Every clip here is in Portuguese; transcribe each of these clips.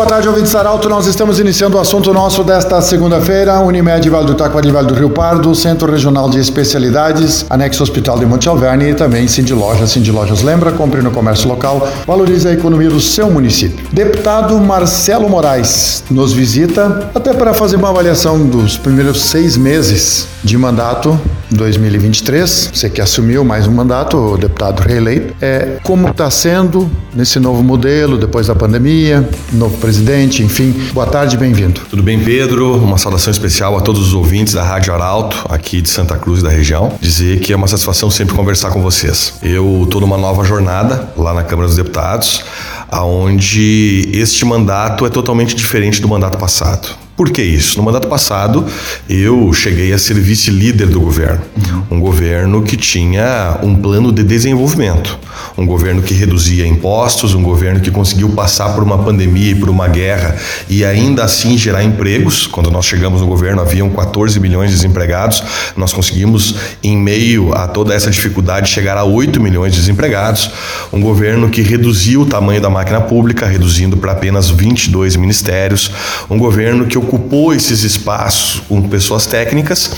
Boa tarde, ouvintes Arauto. Nós estamos iniciando o assunto nosso desta segunda-feira. Unimed Vale do Taquari, Vale do Rio Pardo, Centro Regional de Especialidades, Anexo Hospital de Monte Alverne e também Cindy Lojas. Cindy Lojas lembra, compre no comércio local, valorize a economia do seu município. Deputado Marcelo Moraes nos visita até para fazer uma avaliação dos primeiros seis meses de mandato 2023. Você que assumiu mais um mandato, o deputado reeleito. É, como está sendo nesse novo modelo, depois da pandemia, novo presidente, enfim. Boa tarde, bem-vindo. Tudo bem, Pedro? Uma saudação especial a todos os ouvintes da Rádio Arauto, aqui de Santa Cruz da região. Dizer que é uma satisfação sempre conversar com vocês. Eu estou numa nova jornada lá na Câmara dos Deputados, aonde este mandato é totalmente diferente do mandato passado. Por que isso? No mandato passado, eu cheguei a ser vice-líder do governo. Um governo que tinha um plano de desenvolvimento. Um governo que reduzia impostos, um governo que conseguiu passar por uma pandemia e por uma guerra e ainda assim gerar empregos. Quando nós chegamos no governo, haviam 14 milhões de desempregados. Nós conseguimos, em meio a toda essa dificuldade, chegar a 8 milhões de desempregados. Um governo que reduziu o tamanho da máquina pública, reduzindo para apenas 22 ministérios. Um governo que ocupou esses espaços com pessoas técnicas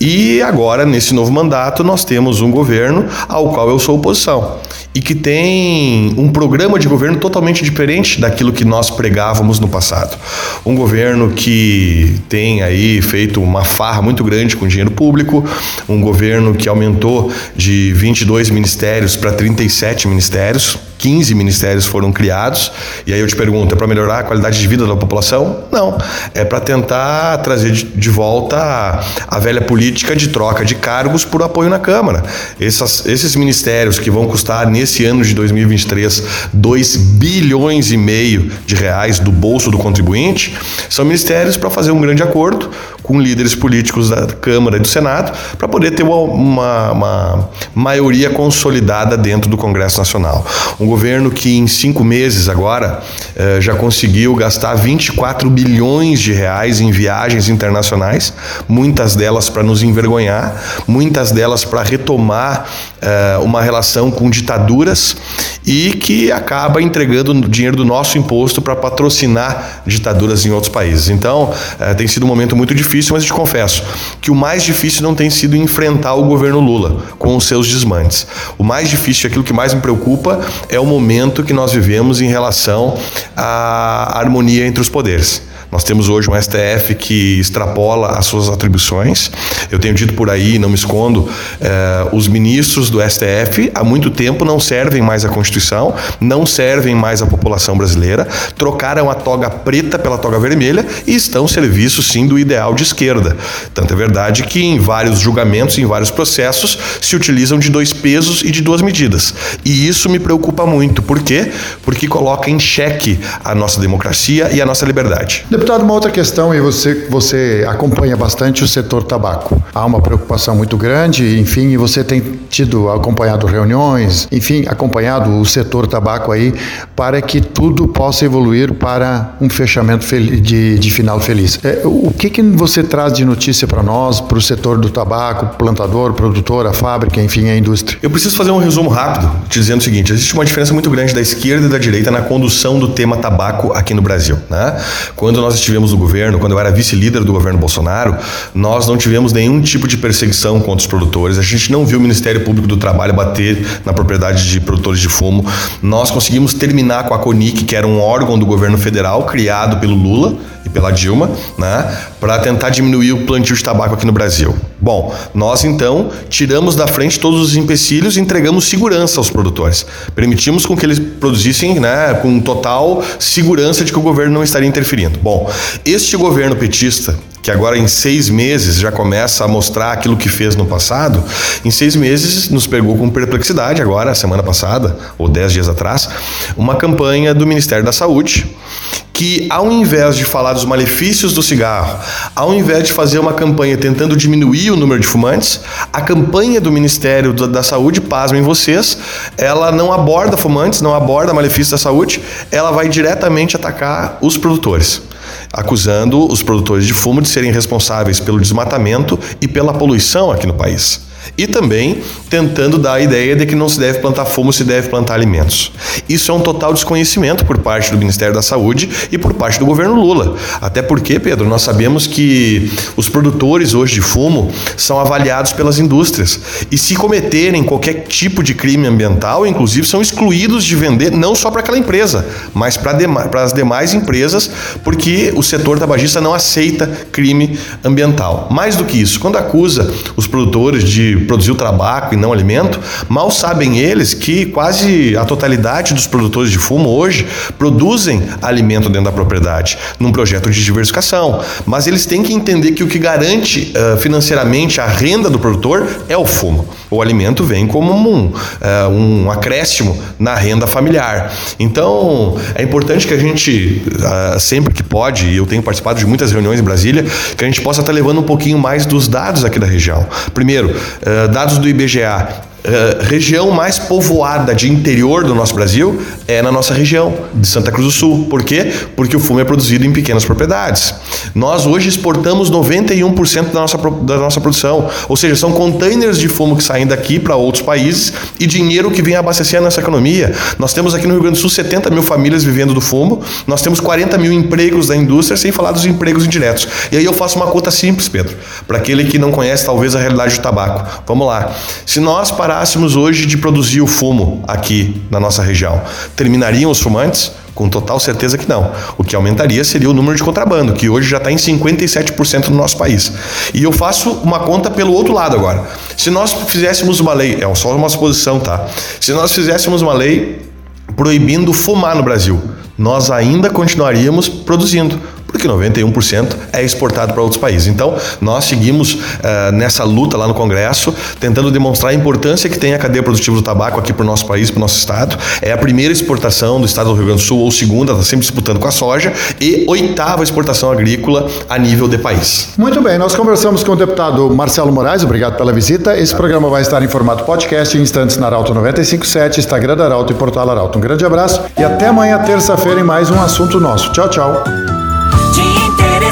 e agora, nesse novo mandato, nós temos um governo ao qual eu sou oposição e que tem um programa de governo totalmente diferente daquilo que nós pregávamos no passado. Um governo que tem aí feito uma farra muito grande com dinheiro público, um governo que aumentou de 22 ministérios para 37 ministérios, 15 ministérios foram criados, e aí eu te pergunto, é para melhorar a qualidade de vida da população? Não, é para tentar trazer de volta a, velha política de troca de cargos por apoio na Câmara. Essas, esses ministérios que vão custar nesse ano de 2023 2 bilhões e meio de reais do bolso do contribuinte, são ministérios para fazer um grande acordo com líderes políticos da Câmara e do Senado para poder ter uma, uma, uma maioria consolidada dentro do Congresso Nacional. Um governo que em cinco meses agora eh, já conseguiu gastar 24 bilhões de reais em viagens internacionais, muitas delas para nos envergonhar, muitas delas para retomar eh, uma relação com ditaduras e que acaba entregando dinheiro do nosso imposto para patrocinar ditaduras em outros países. Então, eh, tem sido um momento muito difícil mas te confesso que o mais difícil não tem sido enfrentar o governo Lula com os seus desmantes. O mais difícil, aquilo que mais me preocupa, é o momento que nós vivemos em relação à harmonia entre os poderes. Nós temos hoje um STF que extrapola as suas atribuições. Eu tenho dito por aí, não me escondo, eh, os ministros do STF há muito tempo não servem mais à Constituição, não servem mais à população brasileira, trocaram a toga preta pela toga vermelha e estão serviço sim do ideal de esquerda. Tanto é verdade que em vários julgamentos, em vários processos, se utilizam de dois pesos e de duas medidas. E isso me preocupa muito. Por quê? Porque coloca em xeque a nossa democracia e a nossa liberdade. Deputado, uma outra questão, e você, você acompanha bastante o setor tabaco. Há uma preocupação muito grande, enfim, e você tem tido acompanhado reuniões, enfim, acompanhado o setor tabaco aí, para que tudo possa evoluir para um fechamento de, de final feliz. É, o que, que você traz de notícia para nós, para o setor do tabaco, plantador, produtor, a fábrica, enfim, a indústria? Eu preciso fazer um resumo rápido, dizendo o seguinte: existe uma diferença muito grande da esquerda e da direita na condução do tema tabaco aqui no Brasil. Né? Quando nós nós estivemos no governo, quando eu era vice-líder do governo Bolsonaro, nós não tivemos nenhum tipo de perseguição contra os produtores. A gente não viu o Ministério Público do Trabalho bater na propriedade de produtores de fumo. Nós conseguimos terminar com a CONIC, que era um órgão do governo federal criado pelo Lula e pela Dilma, né, para tentar diminuir o plantio de tabaco aqui no Brasil. Bom, nós então tiramos da frente todos os empecilhos e entregamos segurança aos produtores. Permitimos com que eles produzissem né, com total segurança de que o governo não estaria interferindo. Bom, este governo petista que agora em seis meses já começa a mostrar aquilo que fez no passado, em seis meses nos pegou com perplexidade, agora, semana passada, ou dez dias atrás, uma campanha do Ministério da Saúde que, ao invés de falar dos malefícios do cigarro, ao invés de fazer uma campanha tentando diminuir o número de fumantes, a campanha do Ministério da Saúde, pasmem vocês, ela não aborda fumantes, não aborda malefícios da saúde, ela vai diretamente atacar os produtores. Acusando os produtores de fumo de serem responsáveis pelo desmatamento e pela poluição aqui no país e também tentando dar a ideia de que não se deve plantar fumo, se deve plantar alimentos. Isso é um total desconhecimento por parte do Ministério da Saúde e por parte do governo Lula. Até porque, Pedro, nós sabemos que os produtores hoje de fumo são avaliados pelas indústrias e se cometerem qualquer tipo de crime ambiental, inclusive são excluídos de vender não só para aquela empresa, mas para as demais empresas, porque o setor tabagista não aceita crime ambiental. Mais do que isso, quando acusa os produtores de produzir o tabaco e não alimento, mal sabem eles que quase a totalidade dos produtores de fumo hoje produzem alimento dentro da propriedade, num projeto de diversificação. Mas eles têm que entender que o que garante uh, financeiramente a renda do produtor é o fumo. O alimento vem como um, uh, um acréscimo na renda familiar. Então, é importante que a gente, uh, sempre que pode, e eu tenho participado de muitas reuniões em Brasília, que a gente possa estar levando um pouquinho mais dos dados aqui da região. Primeiro, dados do IBGA Uh, região mais povoada de interior do nosso Brasil é na nossa região, de Santa Cruz do Sul. Por quê? Porque o fumo é produzido em pequenas propriedades. Nós hoje exportamos 91% da nossa, da nossa produção. Ou seja, são containers de fumo que saem daqui para outros países e dinheiro que vem abastecer a nossa economia. Nós temos aqui no Rio Grande do Sul 70 mil famílias vivendo do fumo, nós temos 40 mil empregos da indústria, sem falar dos empregos indiretos. E aí eu faço uma conta simples, Pedro, para aquele que não conhece talvez a realidade do tabaco. Vamos lá. Se nós parar parássemos hoje de produzir o fumo aqui na nossa região, terminariam os fumantes? Com total certeza que não. O que aumentaria seria o número de contrabando, que hoje já está em 57% no nosso país. E eu faço uma conta pelo outro lado agora. Se nós fizéssemos uma lei, é só uma suposição, tá? Se nós fizéssemos uma lei proibindo fumar no Brasil, nós ainda continuaríamos produzindo porque 91% é exportado para outros países. Então, nós seguimos uh, nessa luta lá no Congresso, tentando demonstrar a importância que tem a cadeia produtiva do tabaco aqui para o nosso país, para o nosso estado. É a primeira exportação do estado do Rio Grande do Sul, ou segunda, está sempre disputando com a soja, e oitava exportação agrícola a nível de país. Muito bem, nós conversamos com o deputado Marcelo Moraes, obrigado pela visita. Esse programa vai estar em formato podcast em instantes na Arauto 957, Instagram da Arauto e Portal Arauto. Um grande abraço e até amanhã, terça-feira, em mais um assunto nosso. Tchau, tchau